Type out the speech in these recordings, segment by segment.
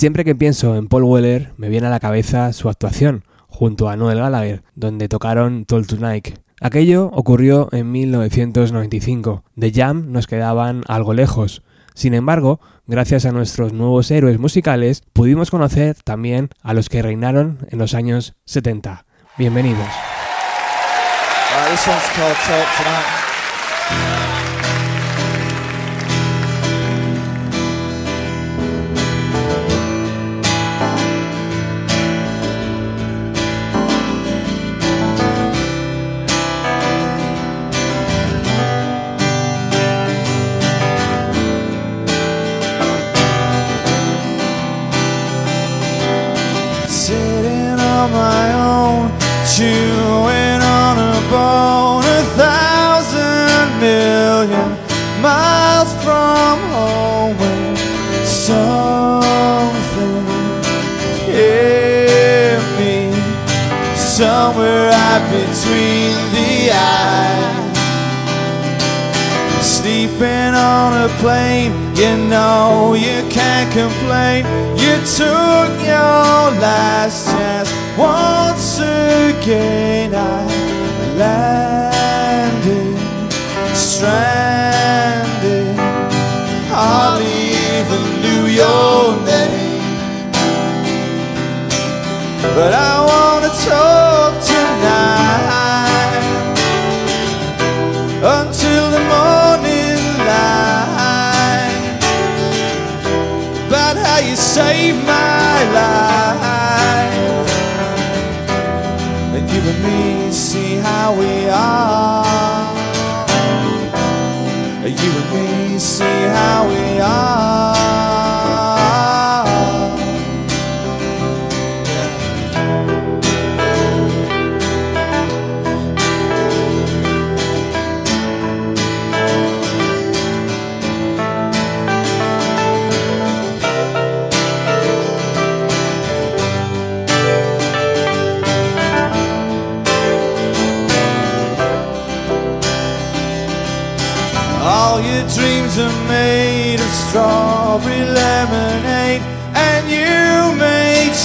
Siempre que pienso en Paul Weller me viene a la cabeza su actuación junto a Noel Gallagher, donde tocaron Toll Tonight. Aquello ocurrió en 1995. The Jam nos quedaban algo lejos. Sin embargo, gracias a nuestros nuevos héroes musicales, pudimos conocer también a los que reinaron en los años 70. Bienvenidos. Right between the eyes. Sleeping on a plane you know you can't complain. You took your last chance once again. I landed,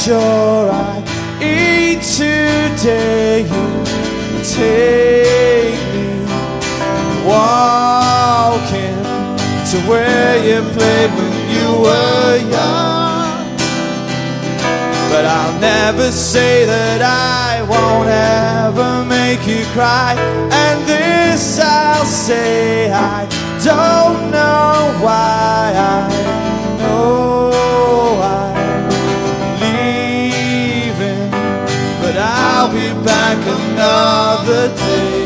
sure I eat today. You take me walking to where you played when you were young. But I'll never say that I won't ever make you cry. And this I'll say I don't know why. I another day.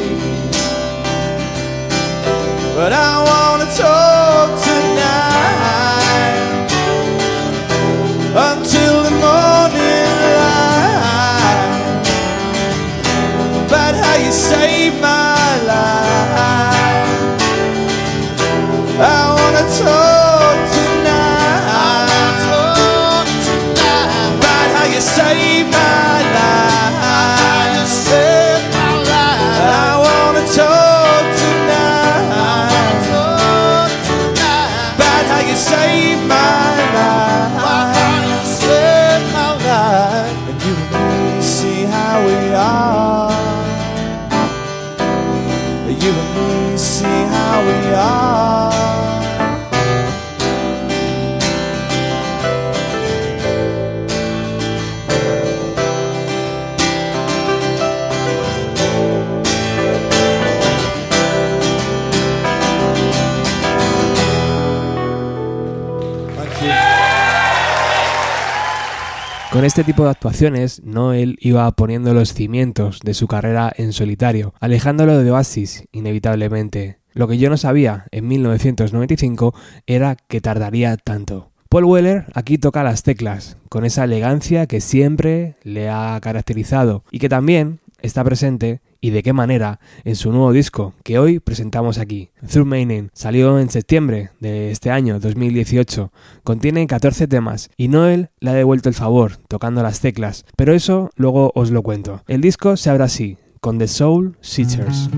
But I Con este tipo de actuaciones, Noel iba poniendo los cimientos de su carrera en solitario, alejándolo de Oasis, inevitablemente. Lo que yo no sabía en 1995 era que tardaría tanto. Paul Weller aquí toca las teclas, con esa elegancia que siempre le ha caracterizado y que también está presente y de qué manera en su nuevo disco que hoy presentamos aquí. Through Meaning salió en septiembre de este año 2018. Contiene 14 temas y Noel le ha devuelto el favor tocando las teclas, pero eso luego os lo cuento. El disco se abre así, con The Soul Searchers.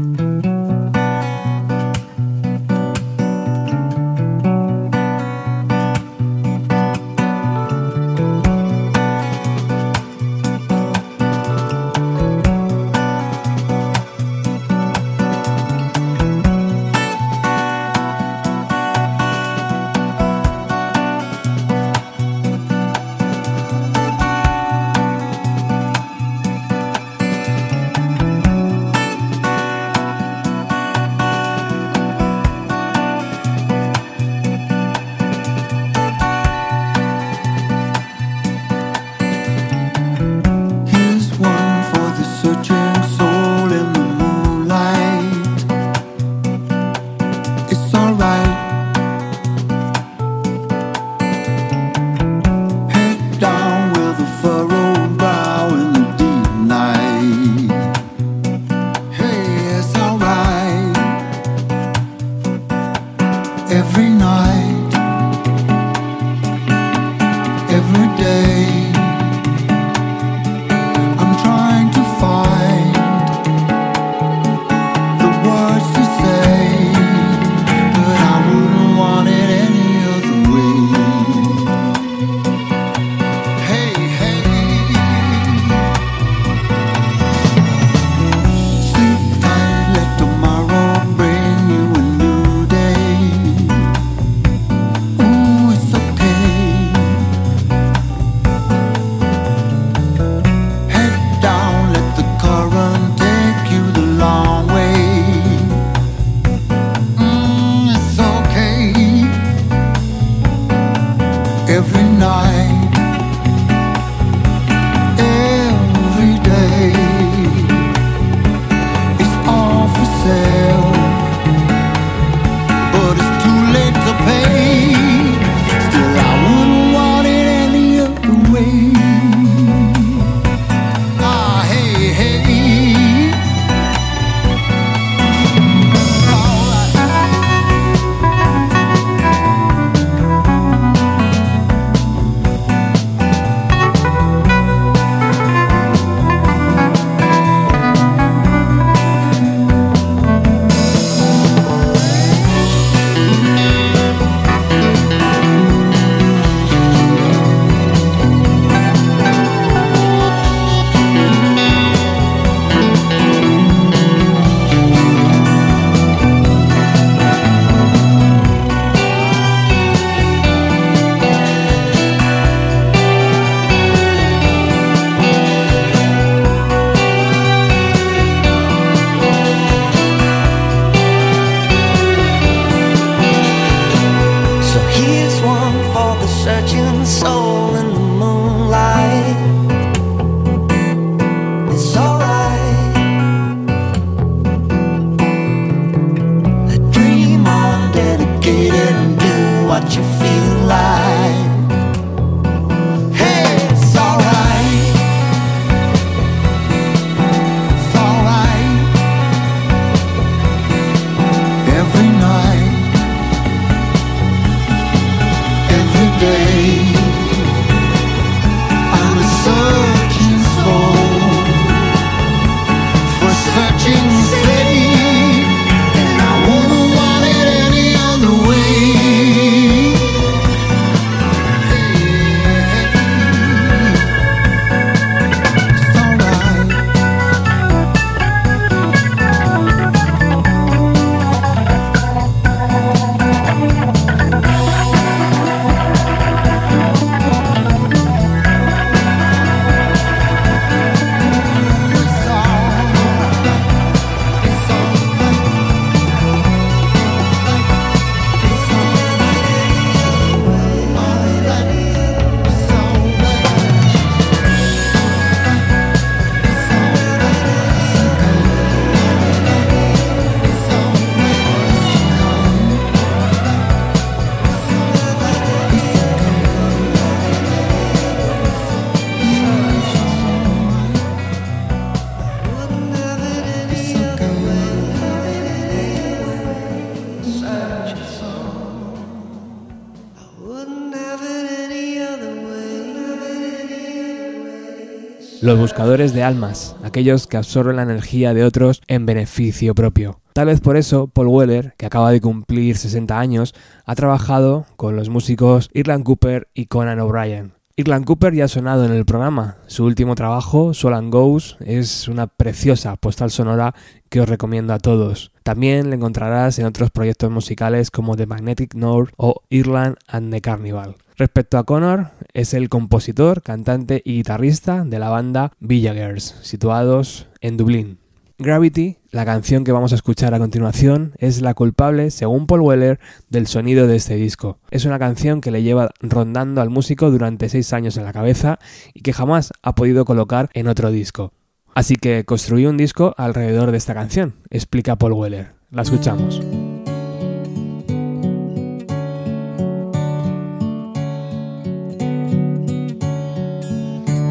Los buscadores de almas, aquellos que absorben la energía de otros en beneficio propio. Tal vez por eso Paul Weller, que acaba de cumplir 60 años, ha trabajado con los músicos Irland Cooper y Conan O'Brien. Irland Cooper ya ha sonado en el programa. Su último trabajo, Soul and Goes, es una preciosa postal sonora que os recomiendo a todos. También le encontrarás en otros proyectos musicales como The Magnetic North o Irland and the Carnival. Respecto a Connor, es el compositor, cantante y guitarrista de la banda Villa Girls, situados en Dublín. Gravity, la canción que vamos a escuchar a continuación, es la culpable, según Paul Weller, del sonido de este disco. Es una canción que le lleva rondando al músico durante seis años en la cabeza y que jamás ha podido colocar en otro disco. Así que construyó un disco alrededor de esta canción, explica Paul Weller. La escuchamos.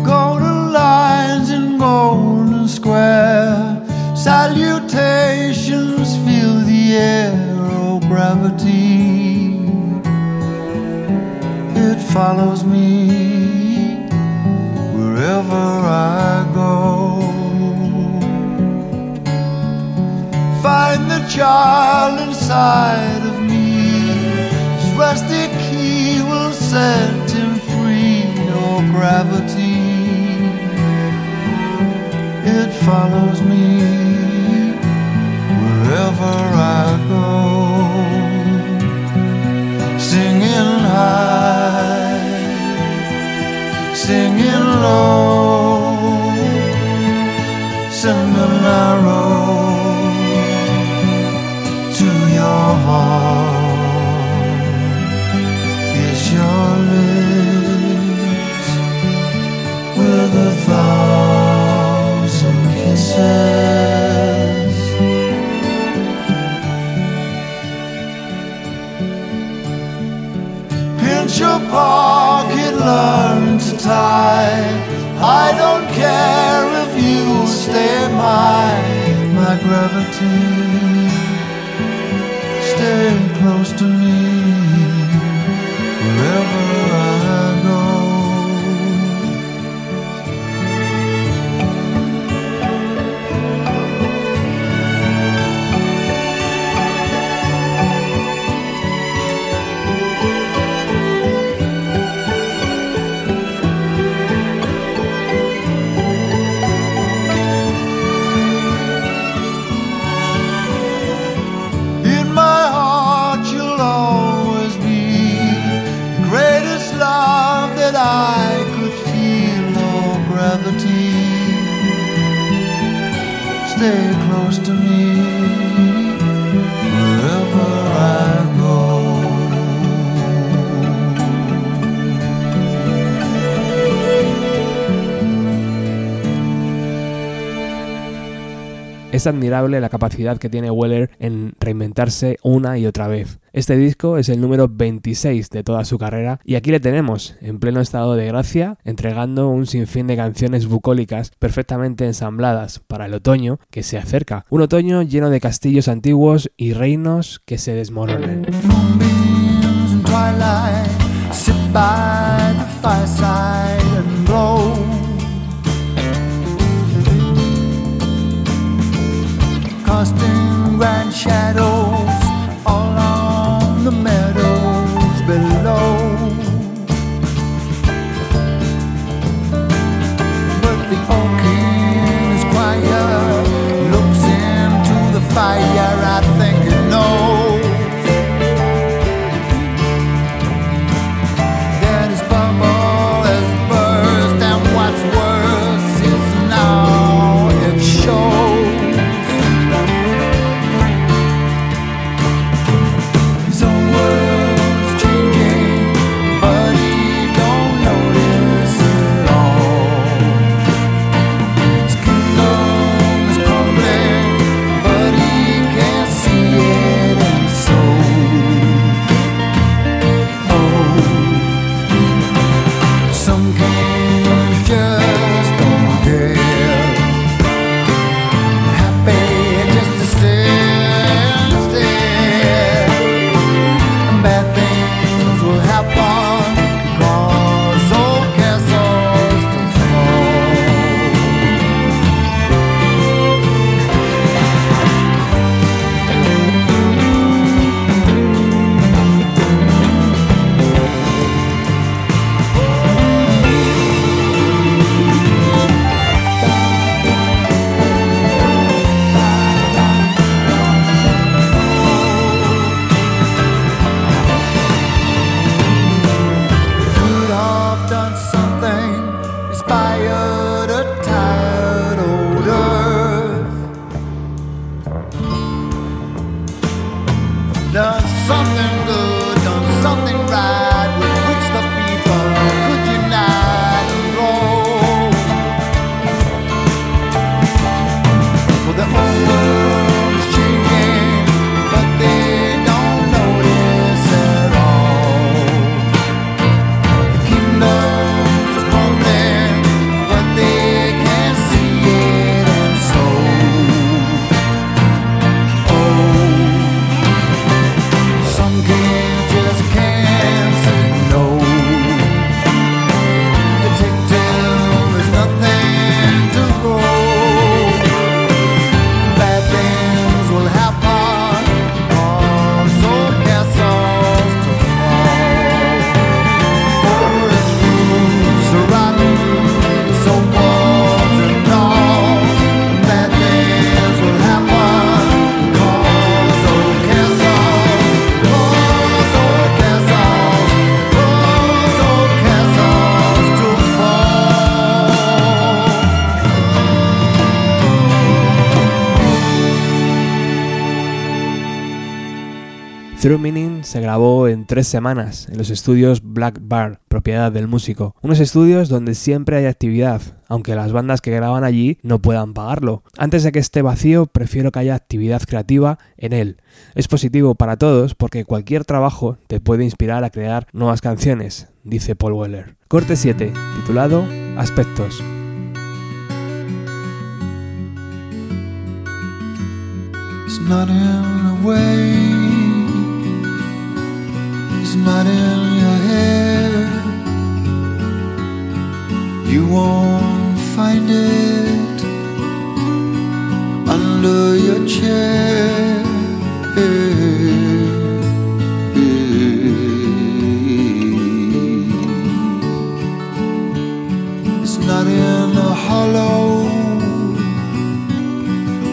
Golden lines in golden square. Salutations fill the air, oh gravity. It follows me wherever I go. Find the child inside of me. His rusty key will set him free, oh gravity it follows me wherever I go. Singing high, singing low, singing narrow to your heart. Is your lips with a thousand kisses? Pinch your pocket, learn to tie. I don't care if you stay my my gravity. Stay close to me Es admirable la capacidad que tiene Weller en reinventarse una y otra vez. Este disco es el número 26 de toda su carrera y aquí le tenemos, en pleno estado de gracia, entregando un sinfín de canciones bucólicas perfectamente ensambladas para el otoño que se acerca. Un otoño lleno de castillos antiguos y reinos que se desmoronan. Glow. Casting grand shadows all on the meadows below. Through Meaning se grabó en tres semanas en los estudios Black Bar, propiedad del músico. Unos estudios donde siempre hay actividad, aunque las bandas que graban allí no puedan pagarlo. Antes de que esté vacío, prefiero que haya actividad creativa en él. Es positivo para todos porque cualquier trabajo te puede inspirar a crear nuevas canciones, dice Paul Weller. Corte 7, titulado Aspectos. It's not in your head. You won't find it under your chair. It's not in a hollow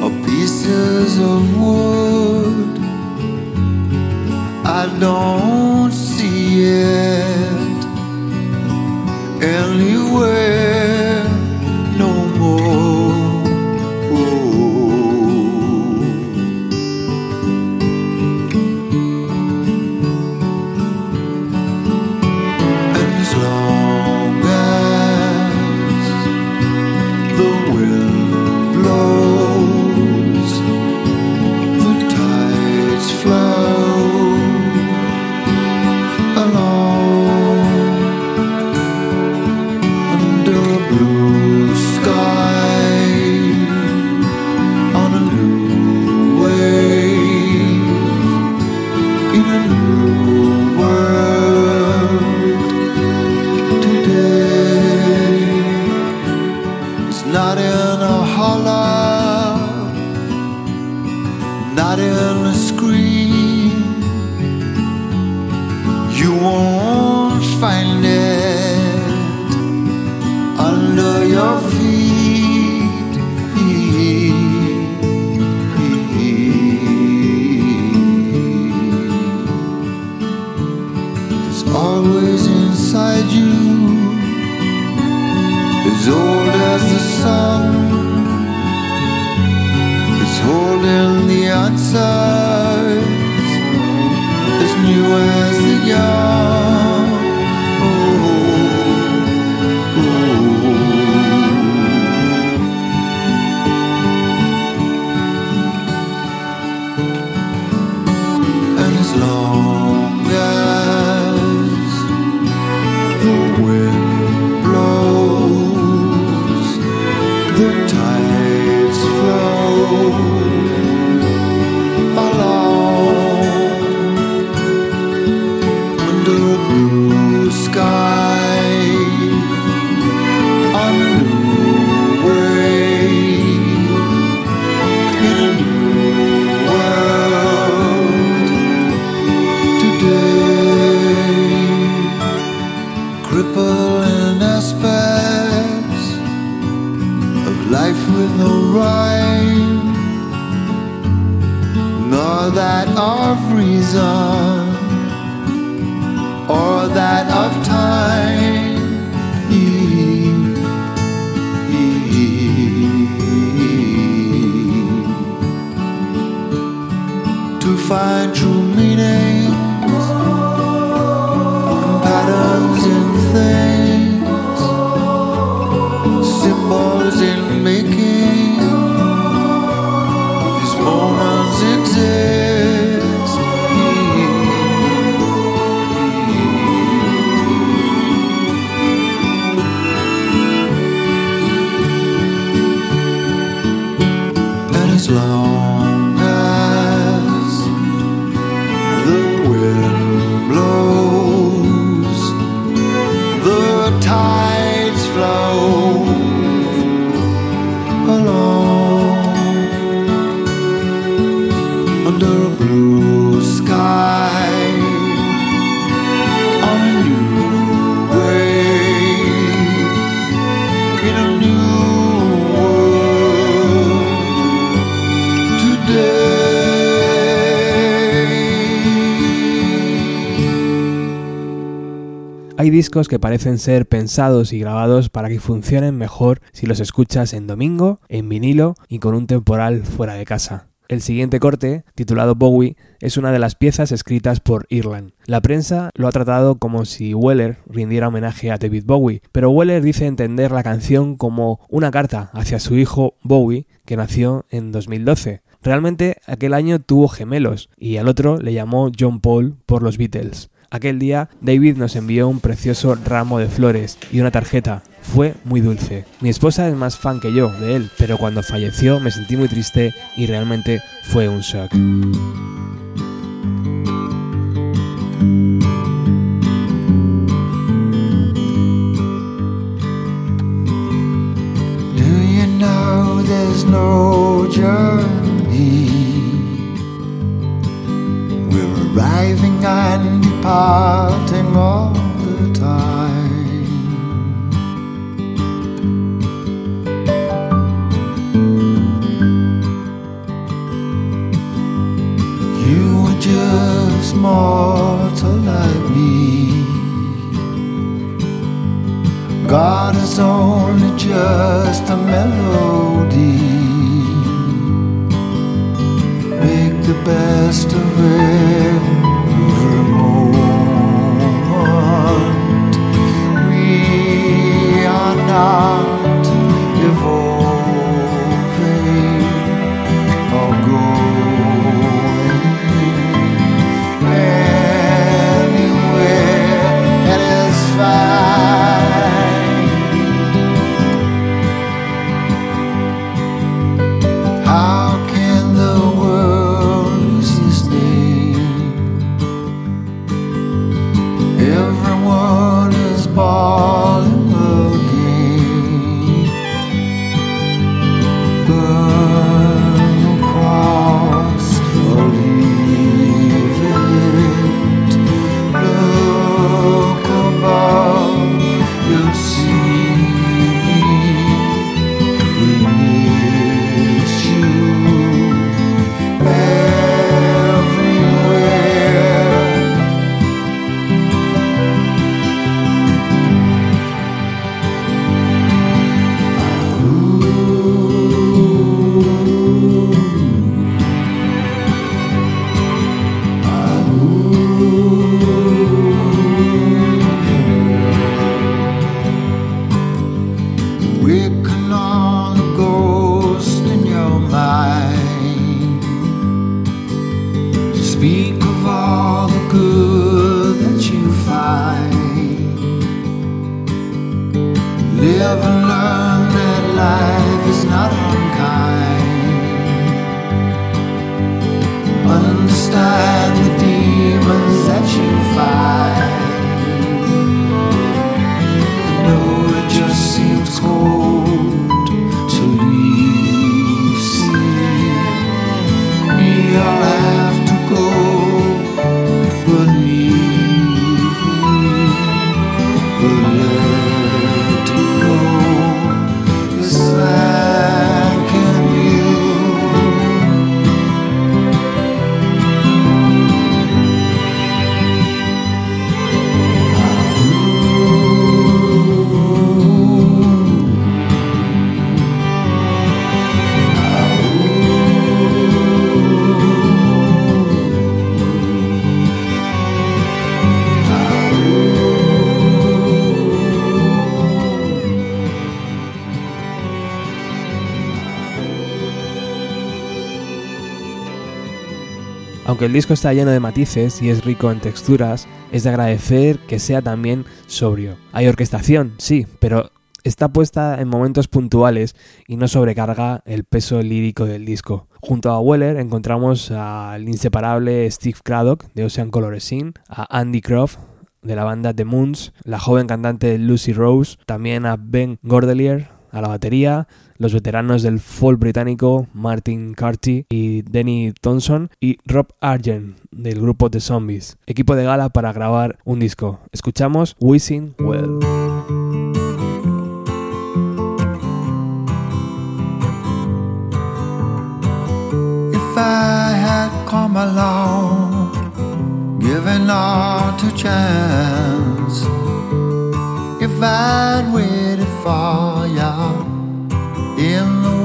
or pieces of wood. I don't anywhere. words that you're discos que parecen ser pensados y grabados para que funcionen mejor si los escuchas en domingo, en vinilo y con un temporal fuera de casa. El siguiente corte, titulado Bowie, es una de las piezas escritas por Irland. La prensa lo ha tratado como si Weller rindiera homenaje a David Bowie, pero Weller dice entender la canción como una carta hacia su hijo Bowie, que nació en 2012. Realmente aquel año tuvo gemelos y al otro le llamó John Paul por los Beatles. Aquel día David nos envió un precioso ramo de flores y una tarjeta. Fue muy dulce. Mi esposa es más fan que yo de él, pero cuando falleció me sentí muy triste y realmente fue un shock. No? Arriving and departing all the time. You were just mortal like me. God is only just a melody. The best of every moment. We are not evolving el disco está lleno de matices y es rico en texturas, es de agradecer que sea también sobrio. Hay orquestación, sí, pero Está puesta en momentos puntuales y no sobrecarga el peso lírico del disco. Junto a Weller encontramos al inseparable Steve Craddock de Ocean Color Scene, a Andy Croft de la banda The Moons, la joven cantante Lucy Rose, también a Ben Gordelier a la batería, los veteranos del folk británico Martin Carty y Denny Thompson y Rob Argent del grupo The Zombies, equipo de gala para grabar un disco. Escuchamos Wishing Well.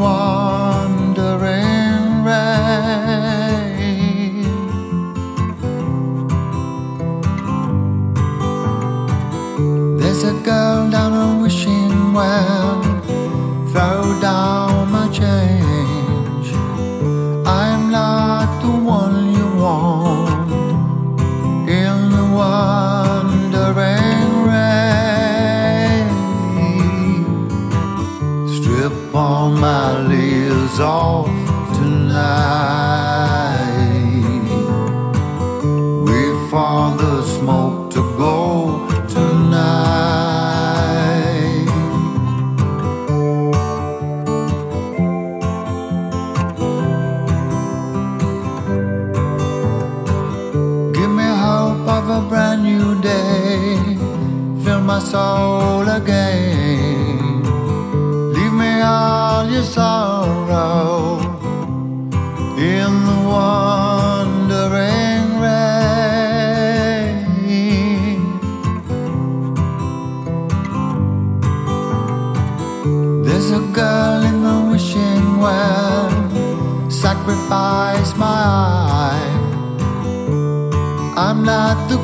Wandering rain. There's a girl down a wishing well, off tonight. Wait for the smoke to go tonight. Give me hope of a brand new day. Fill my soul again. Leave me all your sorrow my eye. I'm not the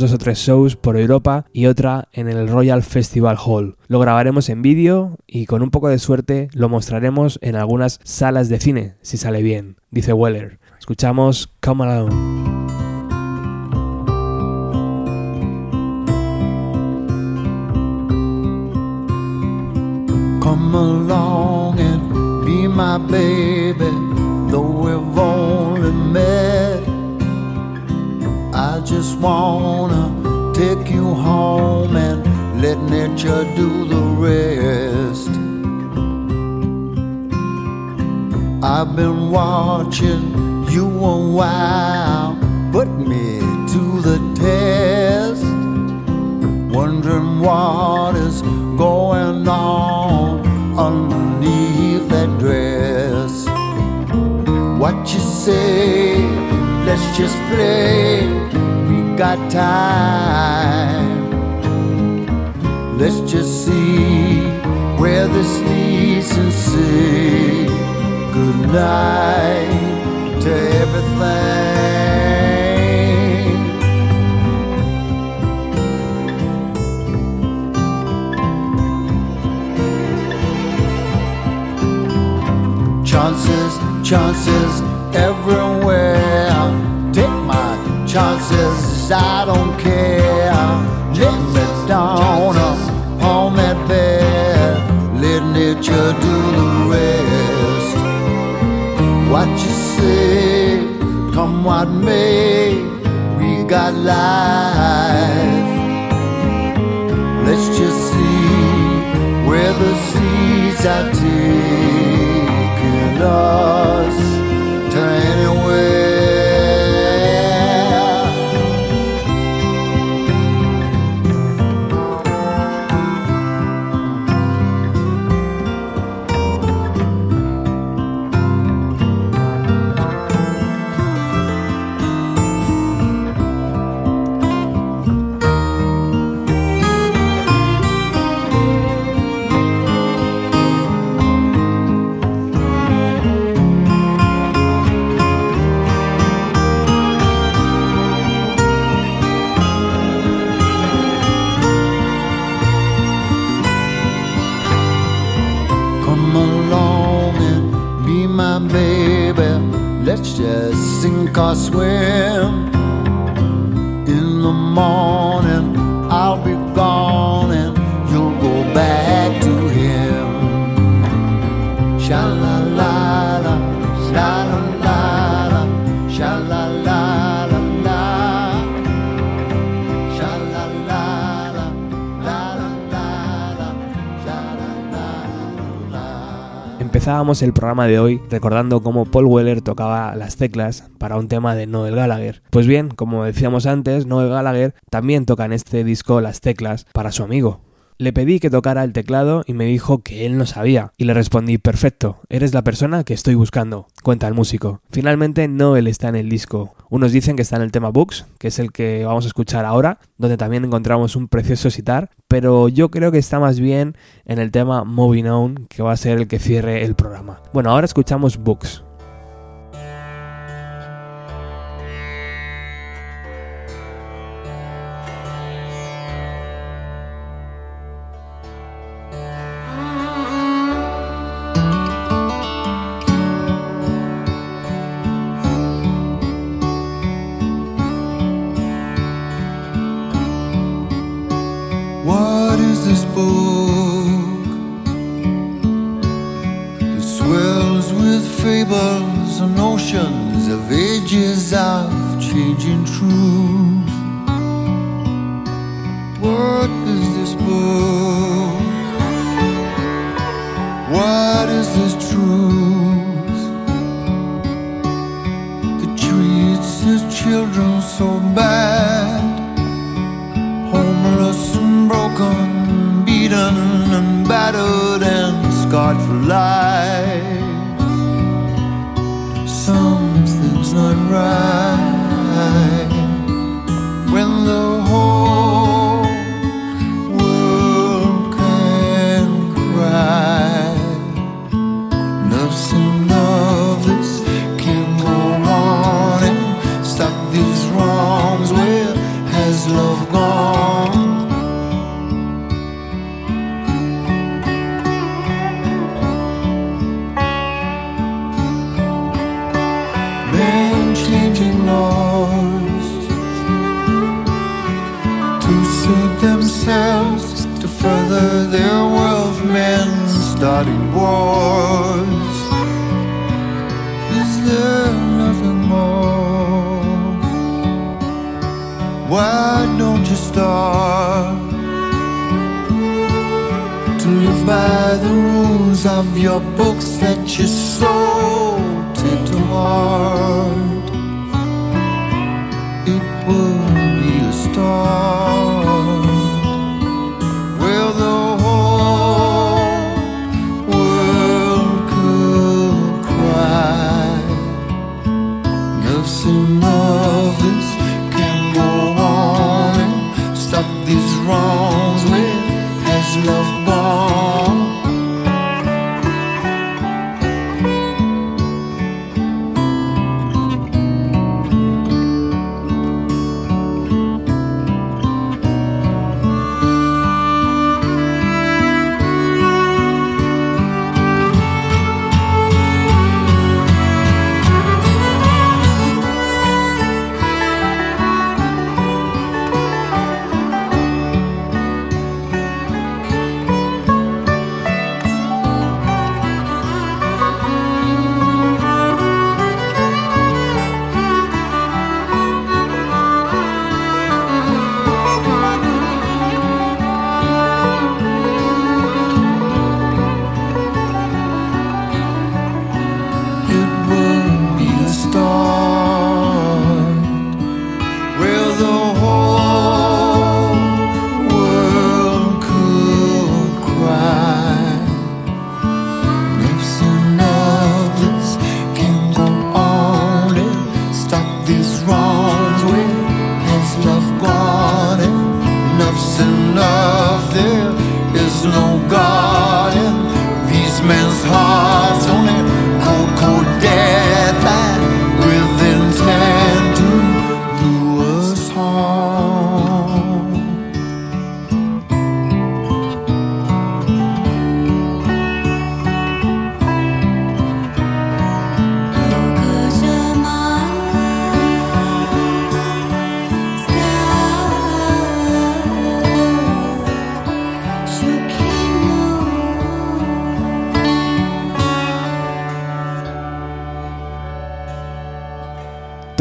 dos o tres shows por Europa y otra en el Royal Festival Hall. Lo grabaremos en vídeo y con un poco de suerte lo mostraremos en algunas salas de cine, si sale bien, dice Weller. Escuchamos Come Alone. Come along and be my baby, just wanna take you home and let nature do the rest. I've been watching you a while, put me to the test, wondering what is going on underneath that dress. What you say? Let's just play. Got time. Let's just see where this leads and say good night to everything. chances, chances everywhere. Take my chances, I don't care. Let me down upon that bed. Let nature do the rest. What you say, come what may, we got life. Let's just see where the seeds are taking us de hoy recordando cómo Paul Weller tocaba las teclas para un tema de Noel Gallagher. Pues bien, como decíamos antes, Noel Gallagher también toca en este disco las teclas para su amigo. Le pedí que tocara el teclado y me dijo que él no sabía, y le respondí, perfecto, eres la persona que estoy buscando, cuenta el músico. Finalmente Noel está en el disco. Unos dicen que está en el tema Books, que es el que vamos a escuchar ahora, donde también encontramos un precioso sitar, pero yo creo que está más bien en el tema Moving On, que va a ser el que cierre el programa. Bueno, ahora escuchamos Books.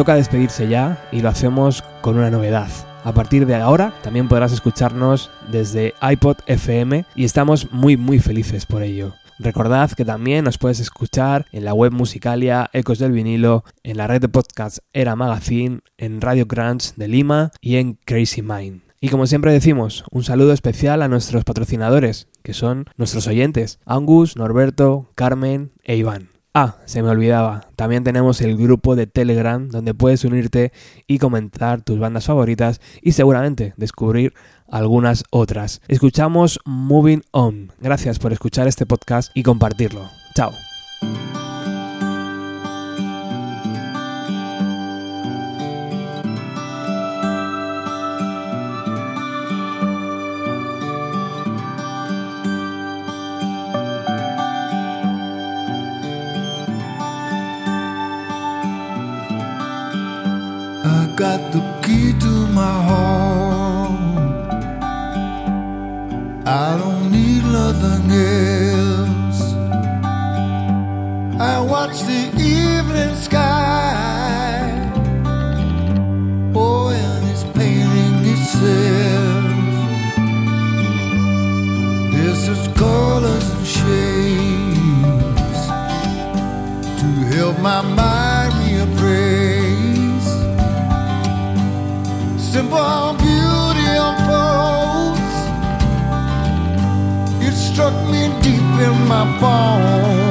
Toca despedirse ya y lo hacemos con una novedad. A partir de ahora también podrás escucharnos desde iPod FM y estamos muy muy felices por ello. Recordad que también nos puedes escuchar en la web Musicalia, Ecos del Vinilo, en la red de podcasts Era Magazine, en Radio Crunch de Lima y en Crazy Mind. Y como siempre decimos, un saludo especial a nuestros patrocinadores, que son nuestros oyentes, Angus, Norberto, Carmen e Iván. Ah, se me olvidaba, también tenemos el grupo de Telegram donde puedes unirte y comentar tus bandas favoritas y seguramente descubrir algunas otras. Escuchamos Moving On. Gracias por escuchar este podcast y compartirlo. Chao. Got the key to my home. I don't in my bones.